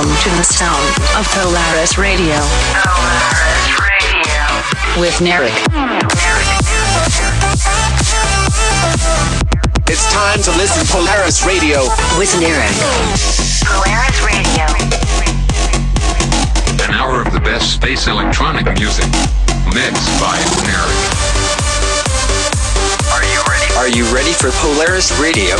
Welcome to the sound of Polaris Radio. Polaris Radio. With Narek. It's time to listen Polaris Radio with Narek. Polaris Radio. An hour of the best space electronic music. Mixed by Narek. Are you ready? Are you ready for Polaris Radio?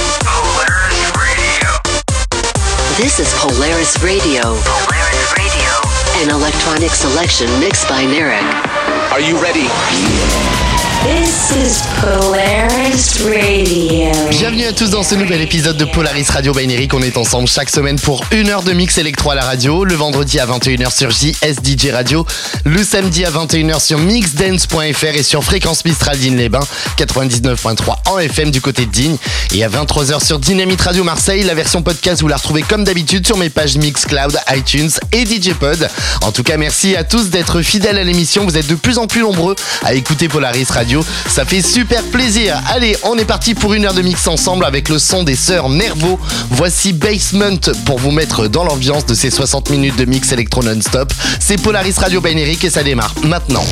This is Polaris Radio. Polaris Radio. An electronic selection mixed by Narek. Are you ready? This is Polaris Radio. Bienvenue à tous dans ce nouvel épisode de Polaris Radio Binary. On est ensemble chaque semaine pour une heure de mix électro à la radio. Le vendredi à 21h sur JSDJ Radio. Le samedi à 21h sur mixdance.fr et sur Fréquence Mistral Digne-les-Bains 99.3 FM du côté Digne. Et à 23h sur Dynamite Radio Marseille. La version podcast, vous la retrouvez comme d'habitude sur mes pages Mixcloud, iTunes et DJ Pod. En tout cas, merci à tous d'être fidèles à l'émission. Vous êtes de plus en plus nombreux à écouter Polaris Radio. Ça fait super plaisir. Allez, on est parti pour une heure de mix ensemble avec le son des sœurs Nervo. Voici Basement pour vous mettre dans l'ambiance de ces 60 minutes de mix électro non-stop. C'est Polaris Radio Binary et ça démarre maintenant.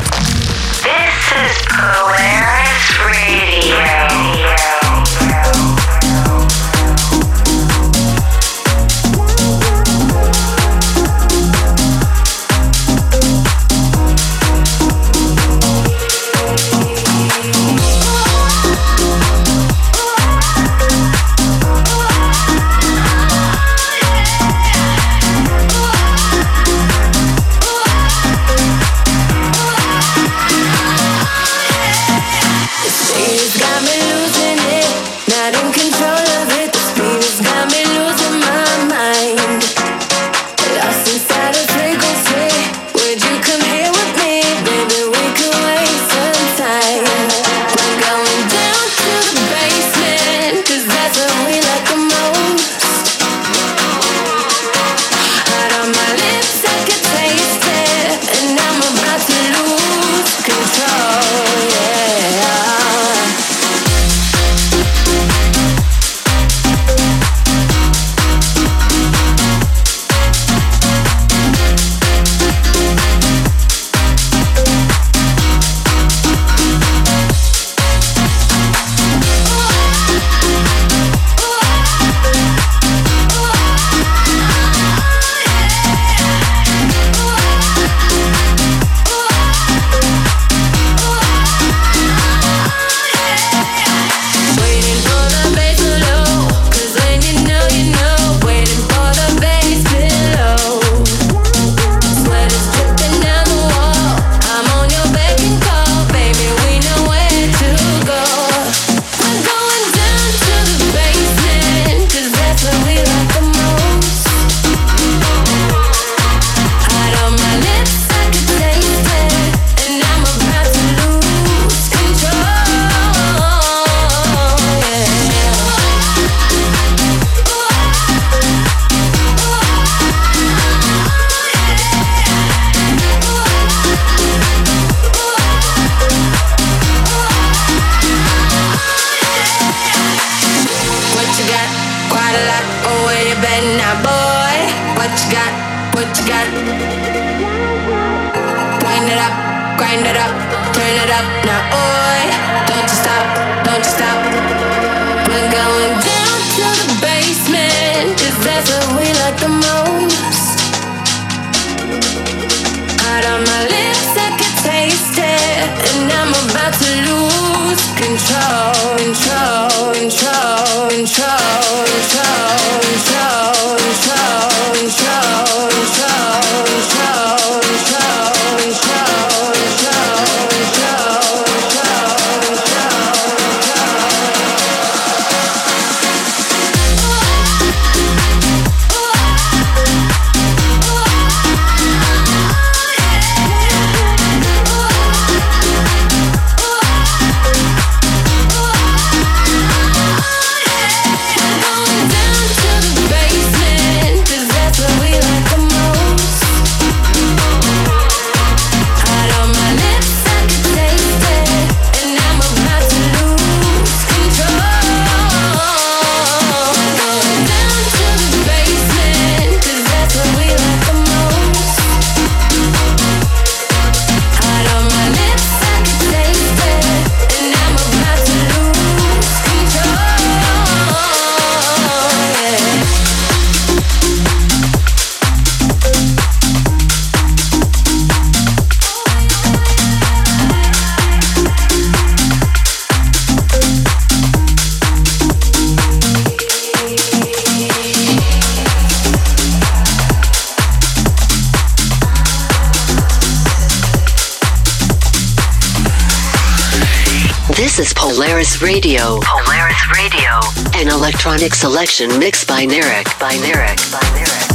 Polaris Radio. Polaris Radio. An electronic selection mixed by Narek. By Narek. By Narek.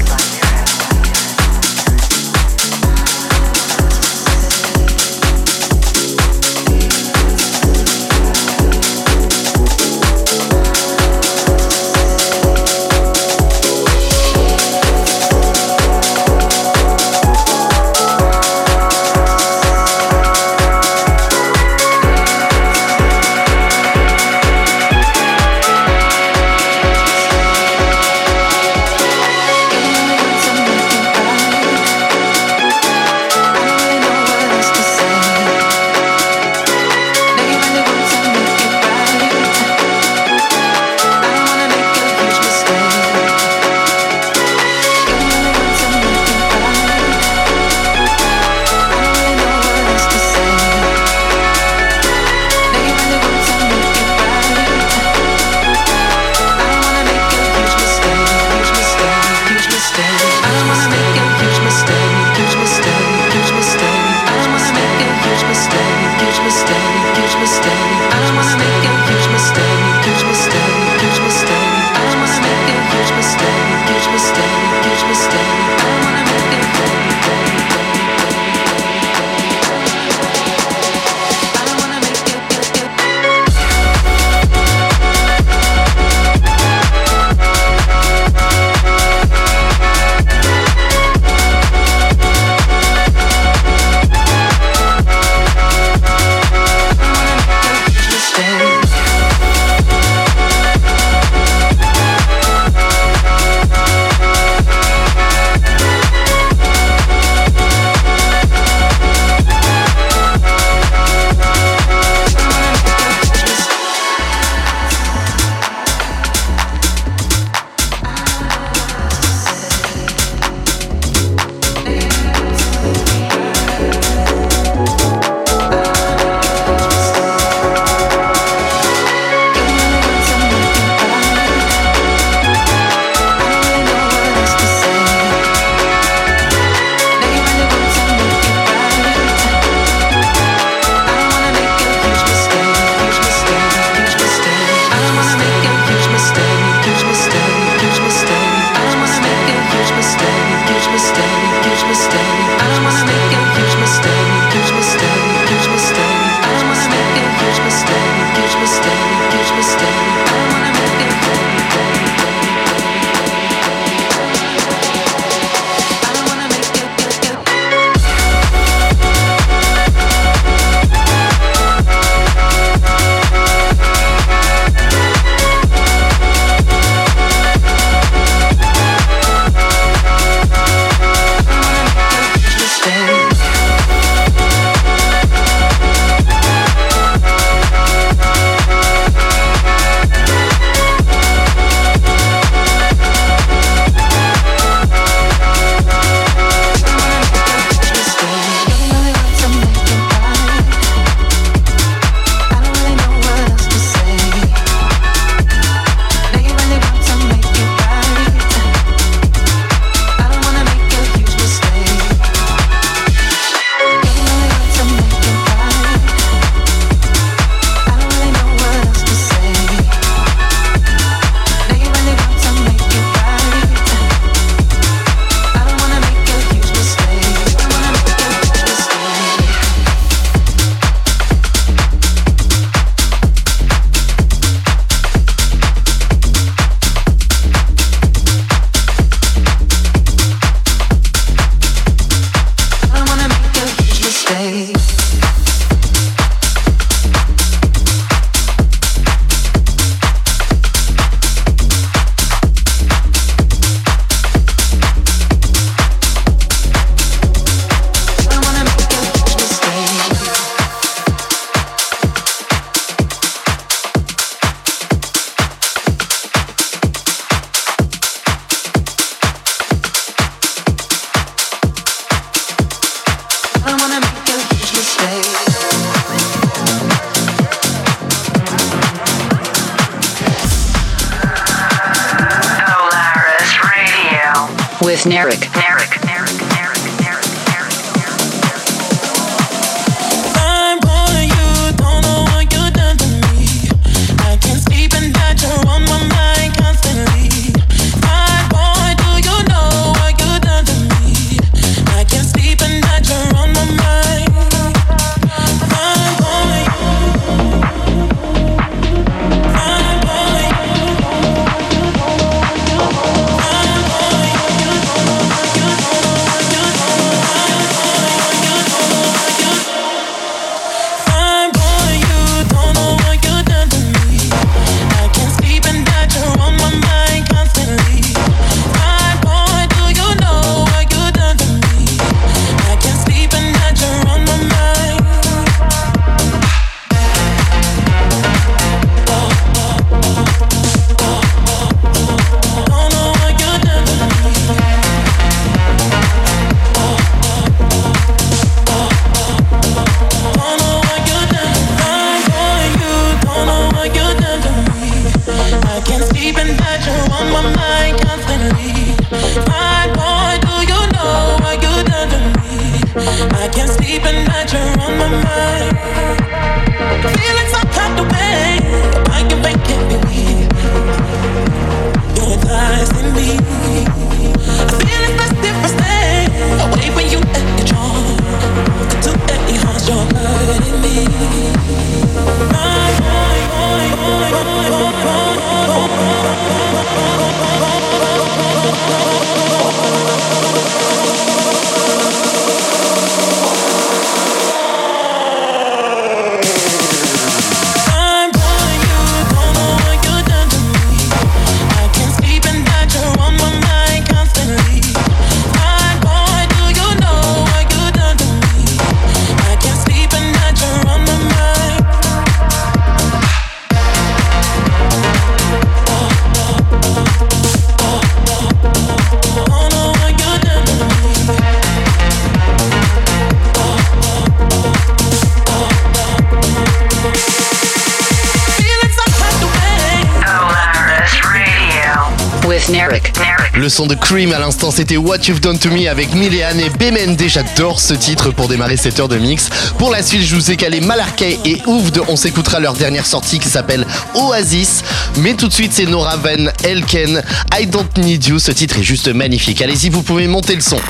Le son de Cream à l'instant, c'était What You've Done To Me avec Milian et BMND. J'adore ce titre pour démarrer cette heure de mix. Pour la suite, je vous ai calé Malarkey et Ouvde. On s'écoutera leur dernière sortie qui s'appelle Oasis. Mais tout de suite, c'est Nora Van Elken. I Don't Need You. Ce titre est juste magnifique. Allez-y, vous pouvez monter le son.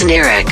generic.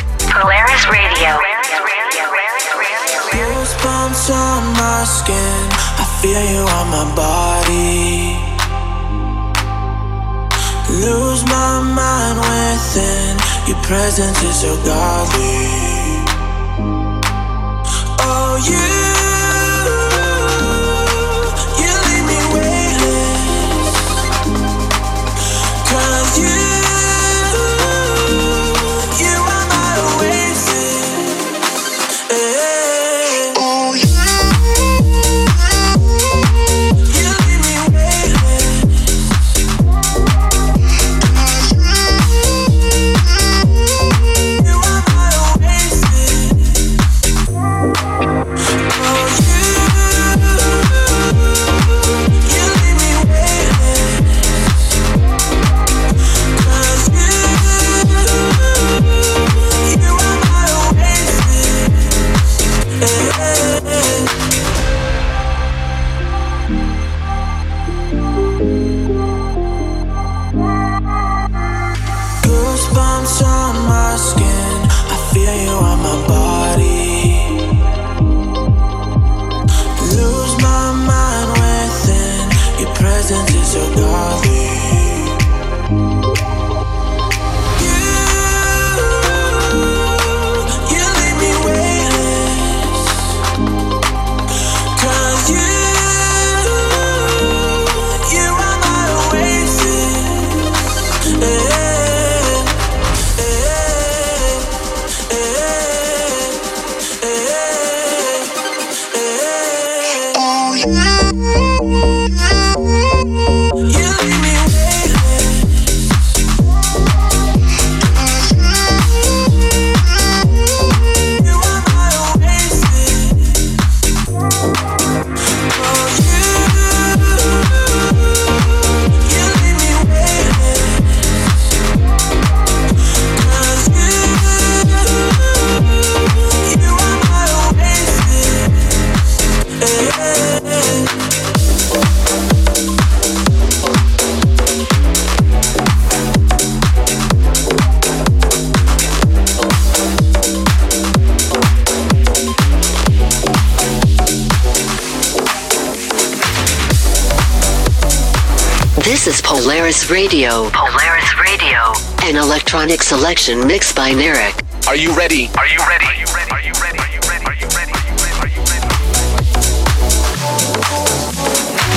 Polaris Radio. Polaris Radio. An electronic selection mixed by Narek. Are you ready? Are you ready? Are you ready? Are you ready? Are you ready? Are you ready? Are you ready?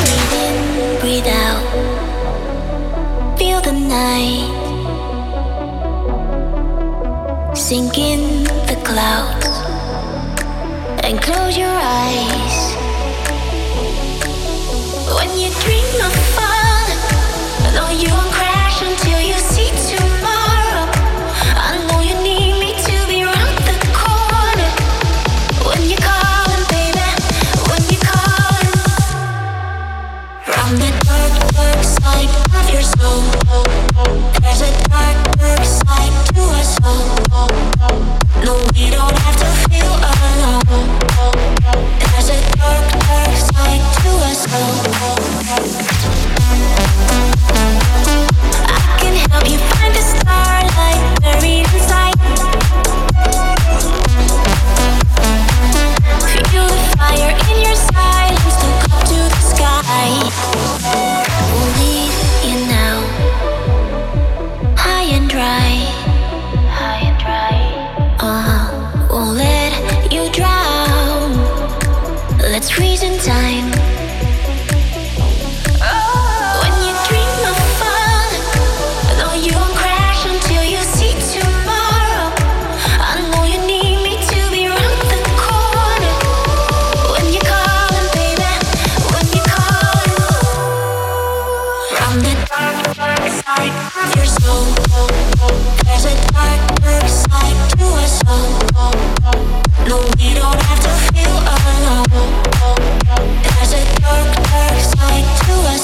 Breathe in, breathe out. Feel the night. Sink in the clouds. And close your eyes. There's a dark, side to us all. Let's freeze in time.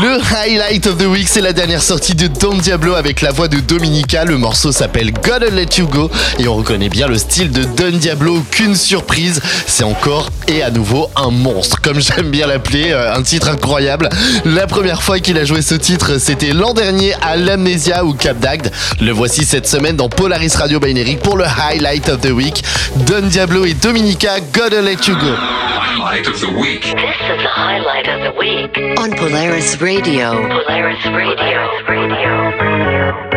Le highlight of the week, c'est la dernière sortie de Don Diablo avec la voix de Dominica. Le morceau s'appelle Gotta Let You Go et on reconnaît bien le style de Don Diablo. Aucune surprise, c'est encore et à nouveau un monstre, comme j'aime bien l'appeler, euh, un titre incroyable. La première fois qu'il a joué ce titre, c'était l'an dernier à l'Amnesia ou Cap d'Agde. Le voici cette semaine dans Polaris Radio Binary pour le highlight of the week. Don Diablo et Dominica, Gotta Let You Go. Radio. Polaris Radio. Polaris Radio.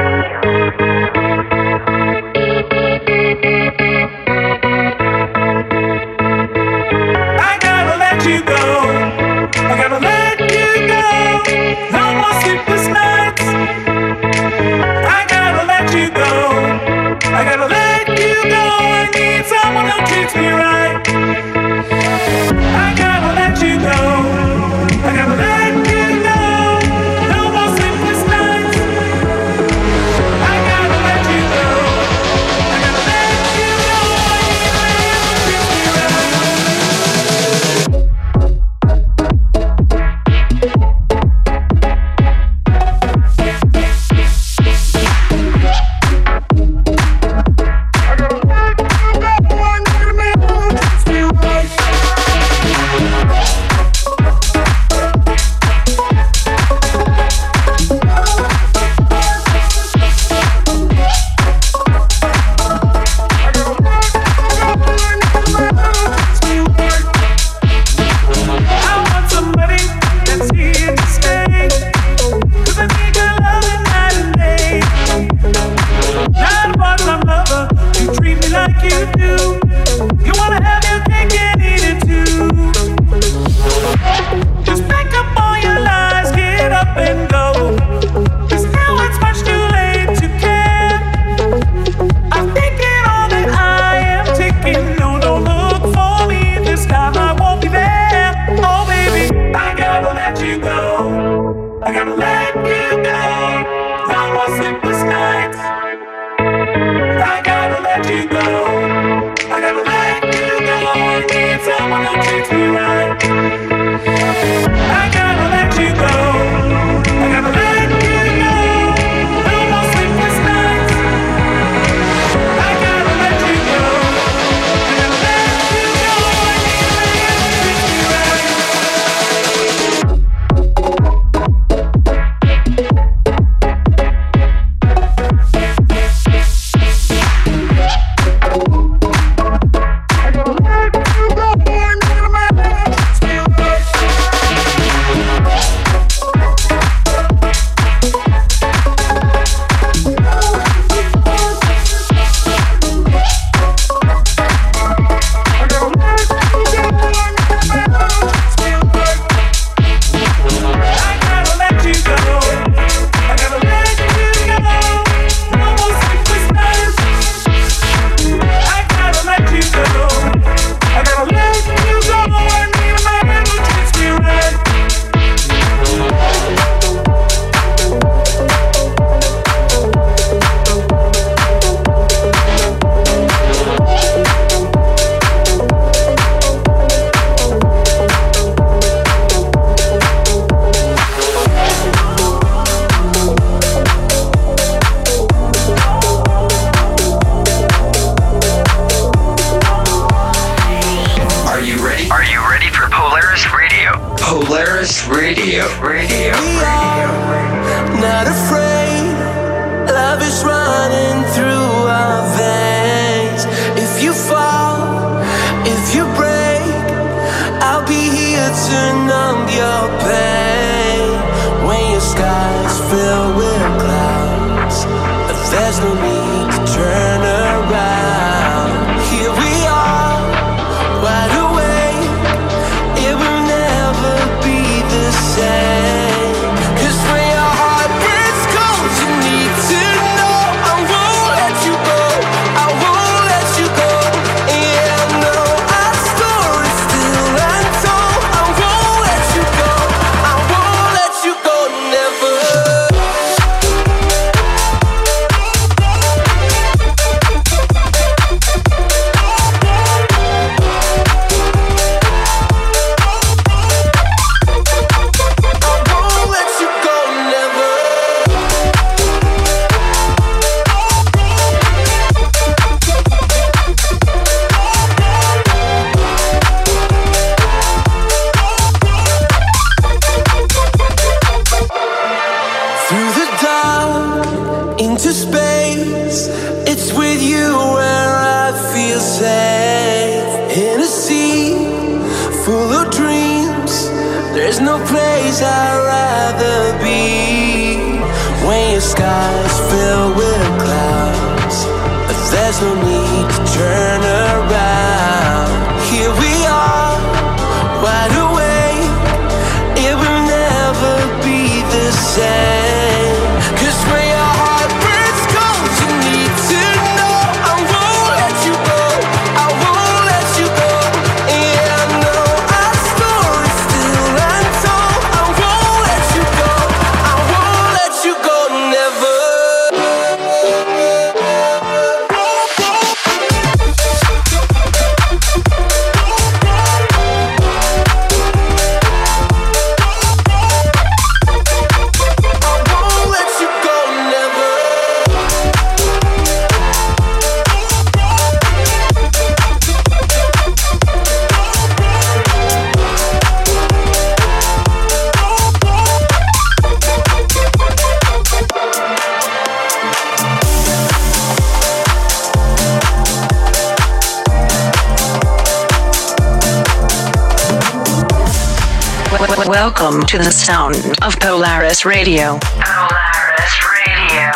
Welcome to the sound of Polaris Radio. Polaris Radio.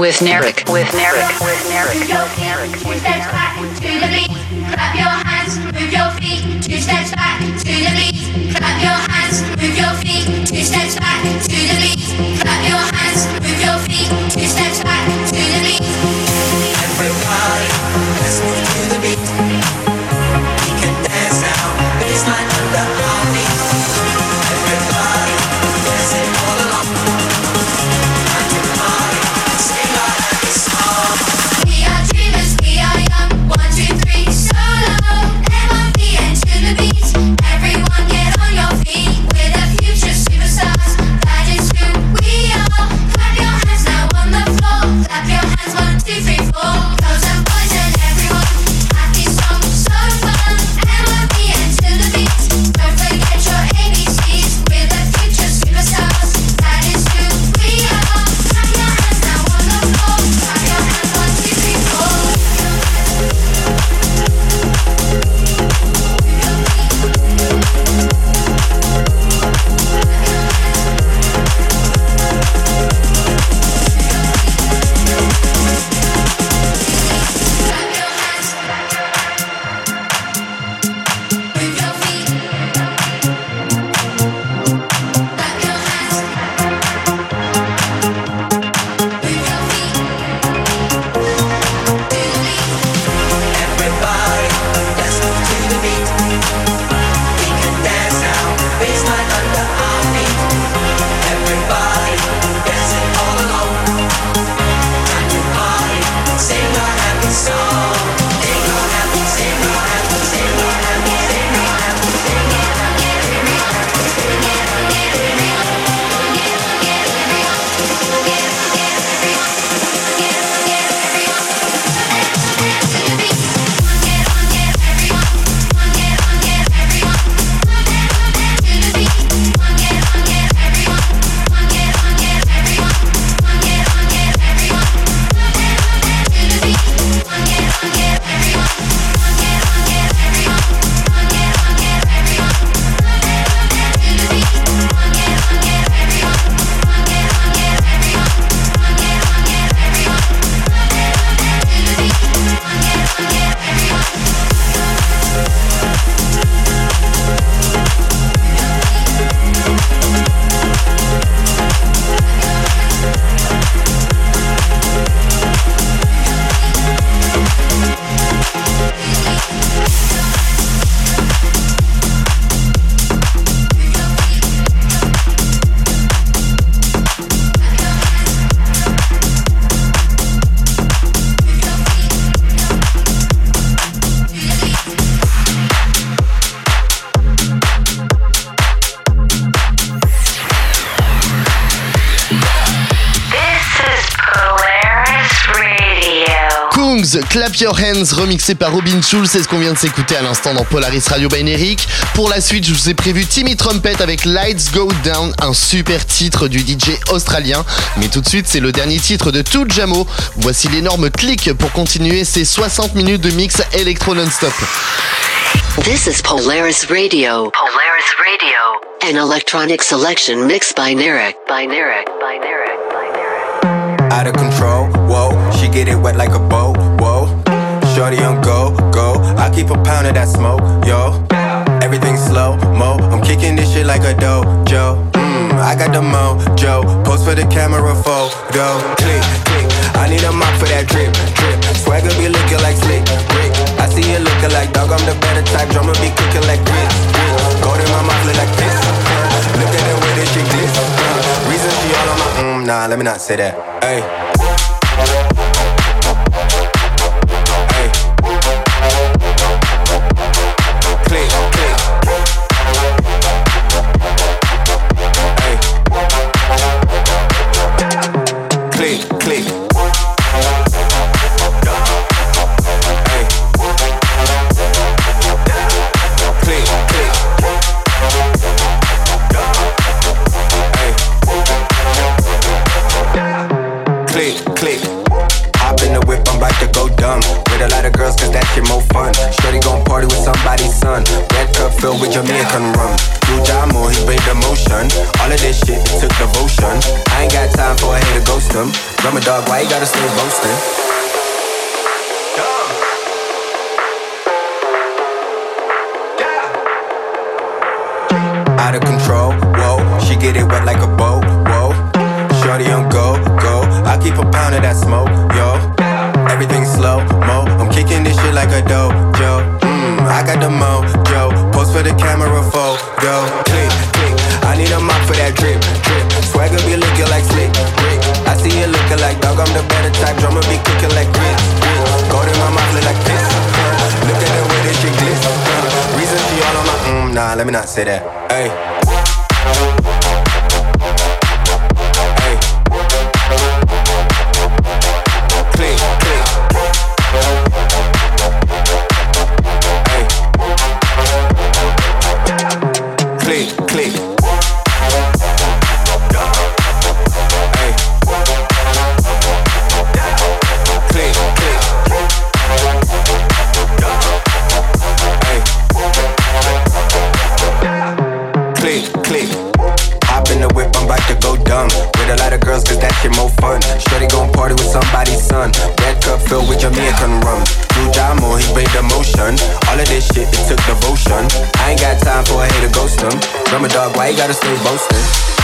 With Narek. With Narek. With Narek. Two steps back to the beat. Clap your hands, move your feet. Two steps back to the beat. Clap your hands, move your feet. Two steps back to the beat. Clap your hands, move your feet. Two steps back to the beat. Everybody, let's to the beat. Clap Your Hands, remixé par Robin Schulz, c'est ce qu'on vient de s'écouter à l'instant dans Polaris Radio by Eric. Pour la suite, je vous ai prévu Timmy Trumpet avec Lights Go Down, un super titre du DJ australien. Mais tout de suite, c'est le dernier titre de Tout Jamo. Voici l'énorme clic pour continuer ces 60 minutes de mix électro non-stop. This is Polaris Radio. Polaris Radio. An electronic selection mixed by Narek. By Narek. By Narek. By Narek. Out of control, whoa. She get it wet like a boat, whoa. Shorty on go, go. I keep a pound of that smoke, yo. Everything slow, mo. I'm kicking this shit like a dojo. Mmm, I got the mojo. Post for the camera photo. Click, click. I need a mop for that drip, drip. Swagger be looking like slick, brick. I see you looking like dog. I'm the better type. Drummer be cooking like grits, grits. Gold in my mouth look like this. Look at the way this shit glitz. Reason she all on my mm, nah. Let me not say that. Hey. Jamaican rum. Do Jamo, he made the motion. All of this shit, it took devotion. I ain't got time for a hater ghost him. Drummer dog, why you gotta stay boasting? Out of control, whoa. She get it wet like a boat, whoa. Shorty on go, go. I keep a pound of that smoke, yo. Everything slow, mo. I'm kicking this shit like a dojo. Mmm, I got the mojo. For the camera for go Click, click. I need a mop for that drip, drip. Swagger be looking like slick, brick. I see you looking like dog. I'm the better type. Drummer be cooking like grits, grits. Gold in my mouth look like this. Look at the way this shit glitz. Reason she all on my mm, nah. Let me not say that. Hey. Him. Drummer dog, why you gotta stay boasting?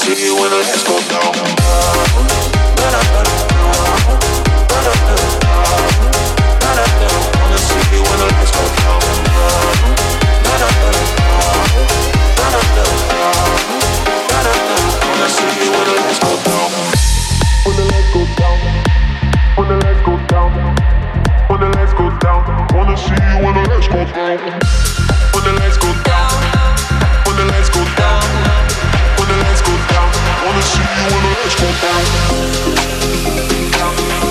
see you when the lights go down. when the lights go down. When the lights go down. When the lights go down. Wanna see you when the lights go down. down.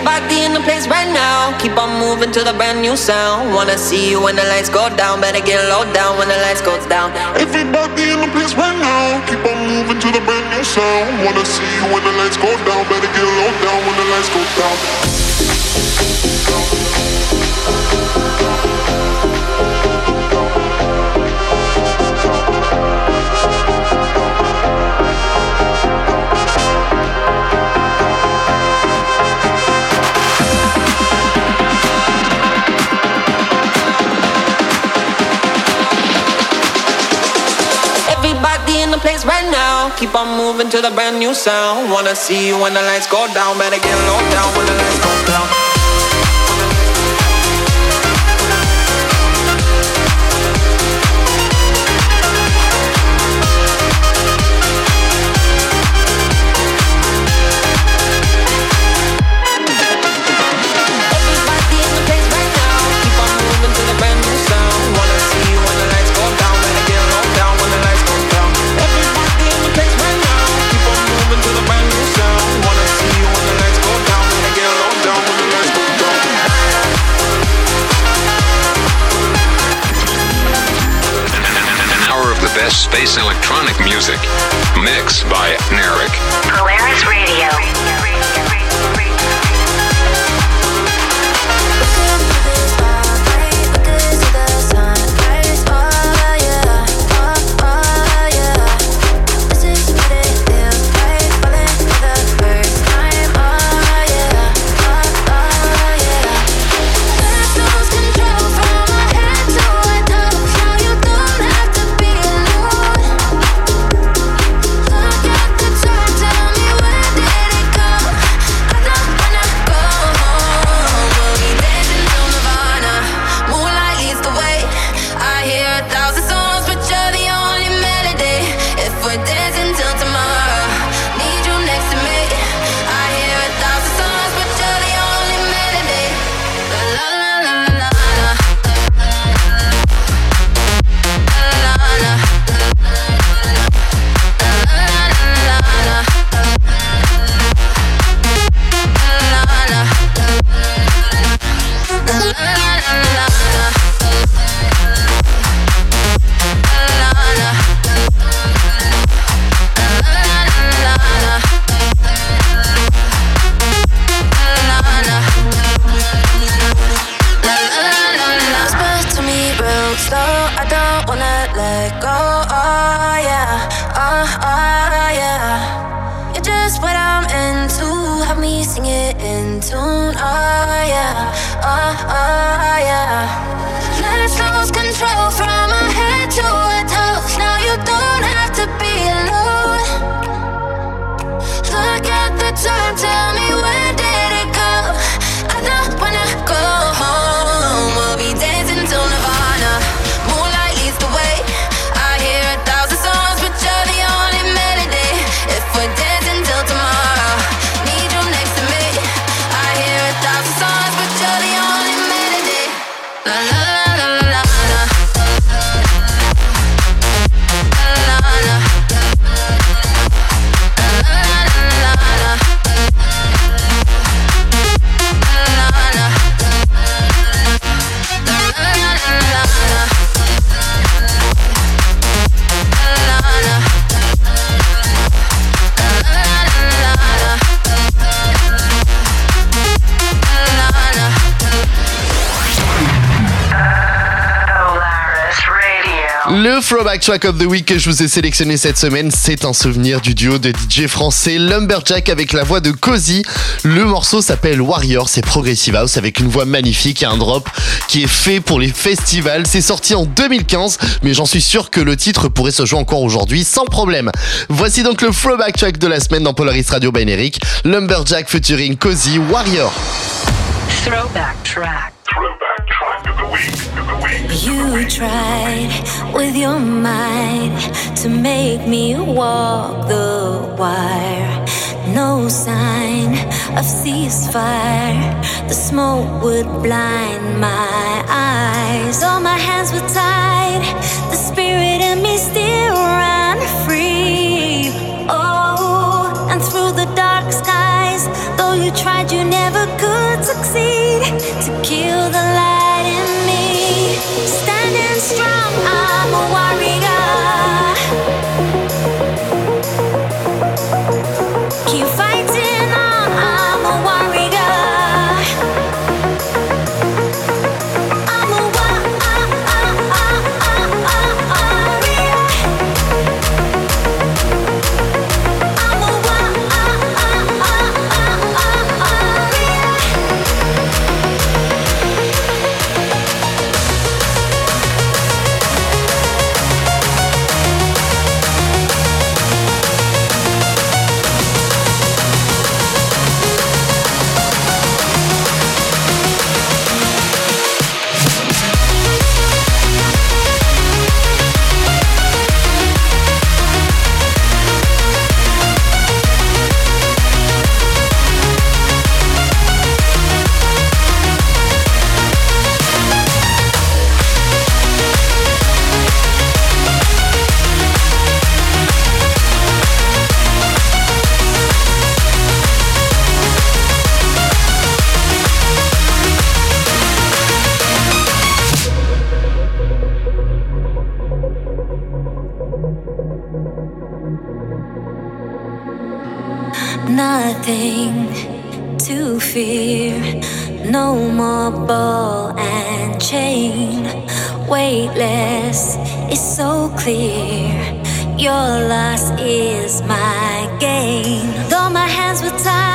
Everybody in the place right now. Keep on moving to the brand new sound. Wanna see you when the lights go down. Better get low down when the lights go down. Everybody in the place right now. Keep on moving to the brand new sound. Wanna see you when the lights go down. Better get low down when the lights go down. Keep on moving to the brand new sound. Wanna see you when the lights go down. Better get low down when the lights go down. Space electronic music. Mixed by Narek. Polaris Radio. Track of the Week que je vous ai sélectionné cette semaine, c'est un souvenir du duo de DJ français Lumberjack avec la voix de Cozy. Le morceau s'appelle Warrior, c'est Progressive House avec une voix magnifique et un drop qui est fait pour les festivals. C'est sorti en 2015, mais j'en suis sûr que le titre pourrait se jouer encore aujourd'hui sans problème. Voici donc le Throwback Track de la semaine dans Polaris Radio by Eric. Lumberjack featuring Cozy Warrior. Throwback track. You tried with your mind to make me walk the wire. No sign of ceasefire. The smoke would blind my eyes. All my hands were tied. Weightless, it's so clear. Your loss is my gain. Though my hands were tied,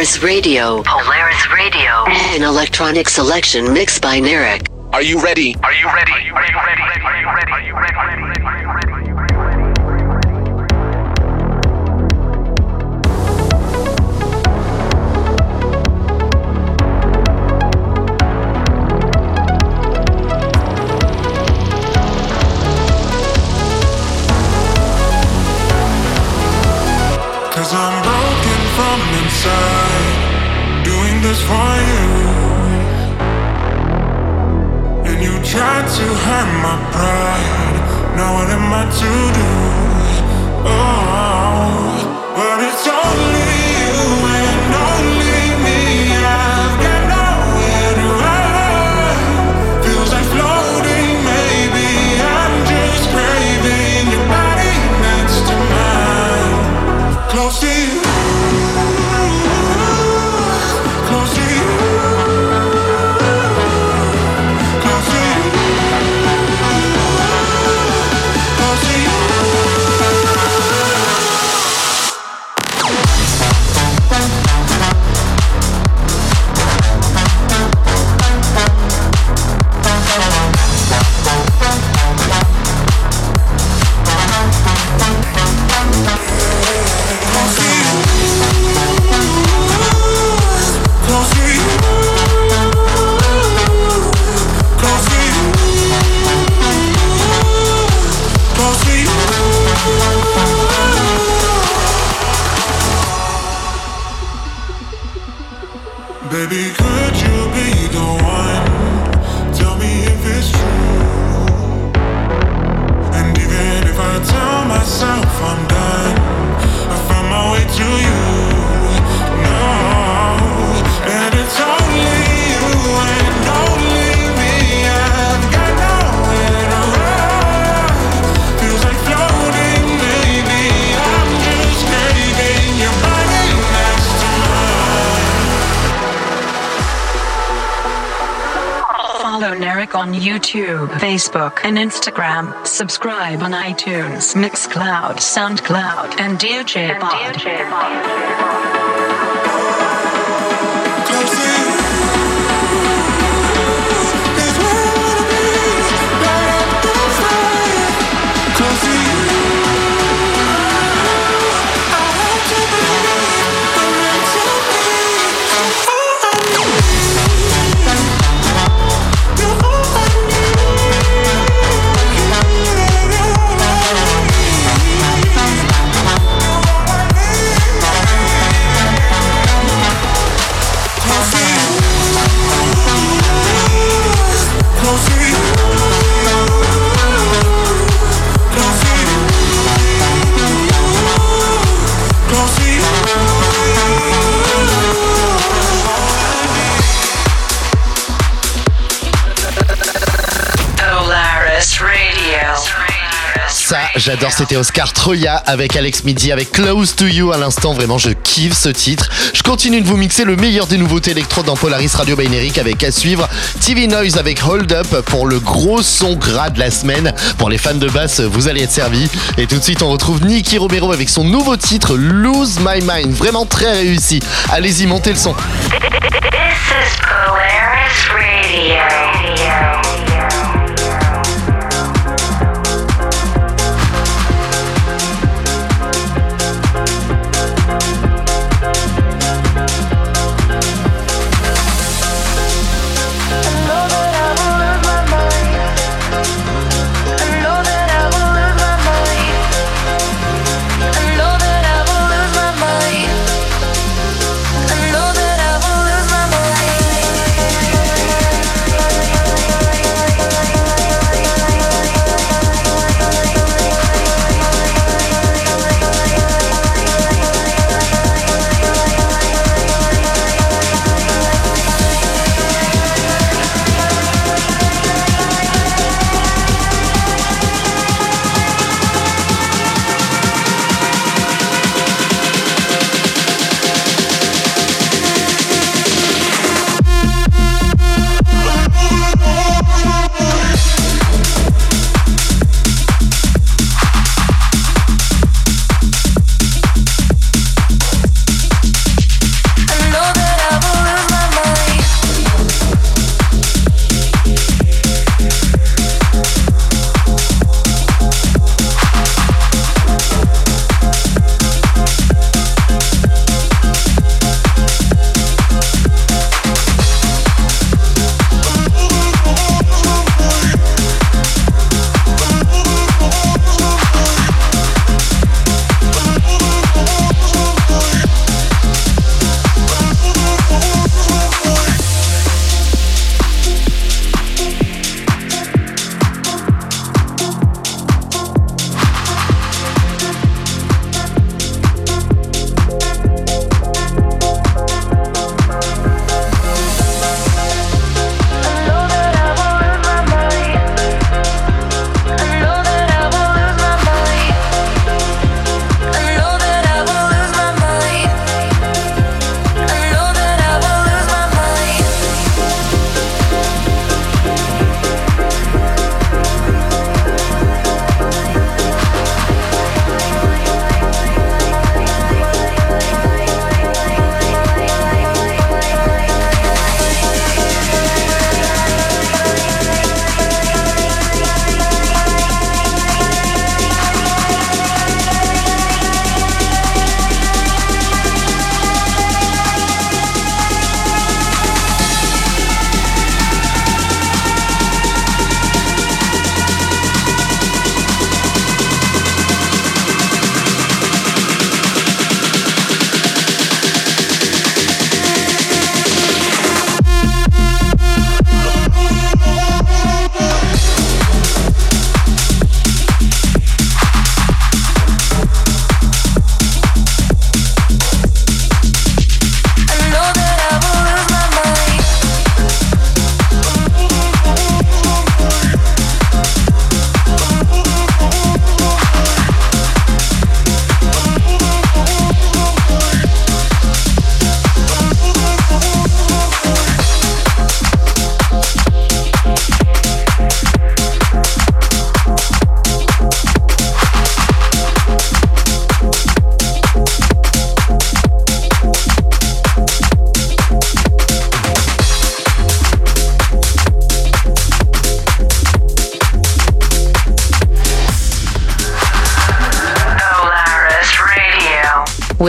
Polaris Radio. Polaris Radio. An electronic selection mixed by Narek. Are you ready? Are you ready? Are you ready? Are you ready? Are you ready? Are you ready? Are you ready? Are you ready? Are for you. And you tried to hurt my pride. Now what am I to do? Oh, but it's only YouTube, Facebook, and Instagram. Subscribe on iTunes, Mixcloud, SoundCloud, and DJ Pod. Close j'adore, c'était Oscar Troya avec Alex Midi, avec Close to You à l'instant. Vraiment, je kiffe ce titre. Je continue de vous mixer le meilleur des nouveautés électro dans Polaris Radio Bineric avec à suivre TV Noise avec Hold Up pour le gros son gras de la semaine. Pour les fans de basse, vous allez être servis. Et tout de suite, on retrouve Nicky Romero avec son nouveau titre Lose My Mind. Vraiment très réussi. Allez-y, montez le son.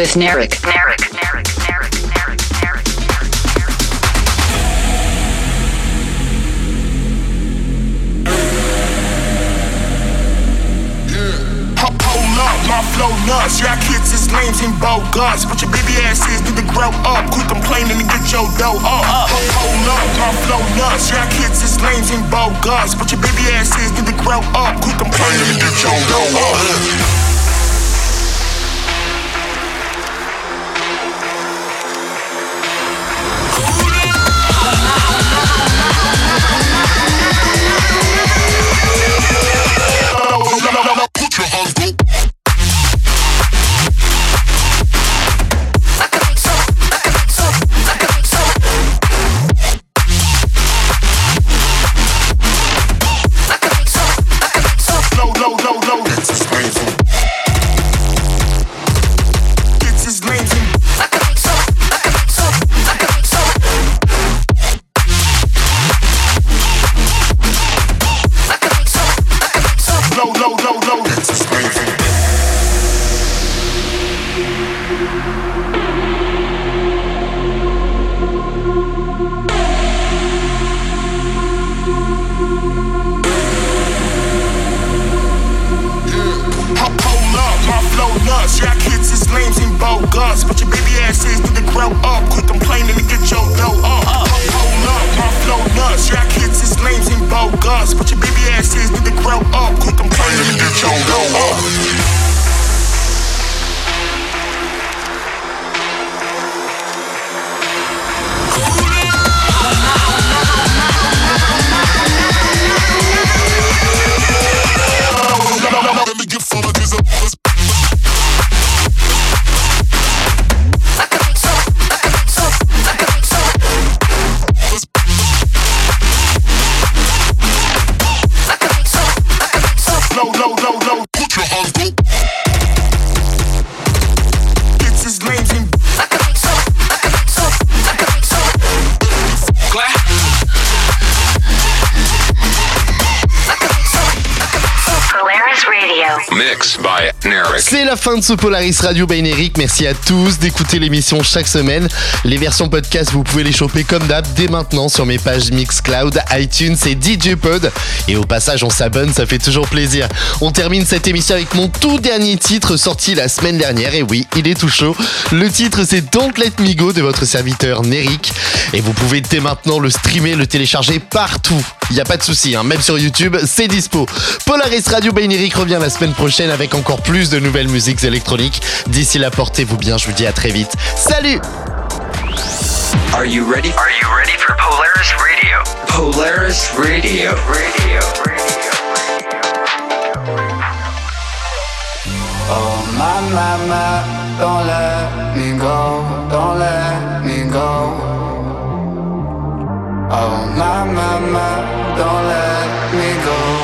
With Narek. My flow nuts, y'all kids is lames and bogus. But your baby asses need to grow up. Quit complaining and get your dough up. Hold up, my flow nuts, y'all kids is lames and bogus. But your baby asses need to grow up. Quit complaining and get your dough up. Fin de ce Polaris Radio by Eric. Merci à tous d'écouter l'émission chaque semaine. Les versions podcast, vous pouvez les choper comme d'hab dès maintenant sur mes pages Mixcloud, iTunes et DJ Pod. Et au passage, on s'abonne, ça fait toujours plaisir. On termine cette émission avec mon tout dernier titre sorti la semaine dernière. Et oui, il est tout chaud. Le titre, c'est Don't Let Me Go de votre serviteur Neric. Et vous pouvez dès maintenant le streamer, le télécharger partout. Il n'y a pas de souci, hein. même sur YouTube, c'est dispo. Polaris Radio by Neric revient la semaine prochaine avec encore plus de nouvelles musiques électroniques. D'ici là, portez-vous bien, je vous dis à très vite. Salut Are you ready? Are you ready for Polaris Radio? Polaris Radio. Radio. Oh my my my, don't let me go, don't let me go. Oh my my my, don't let me go,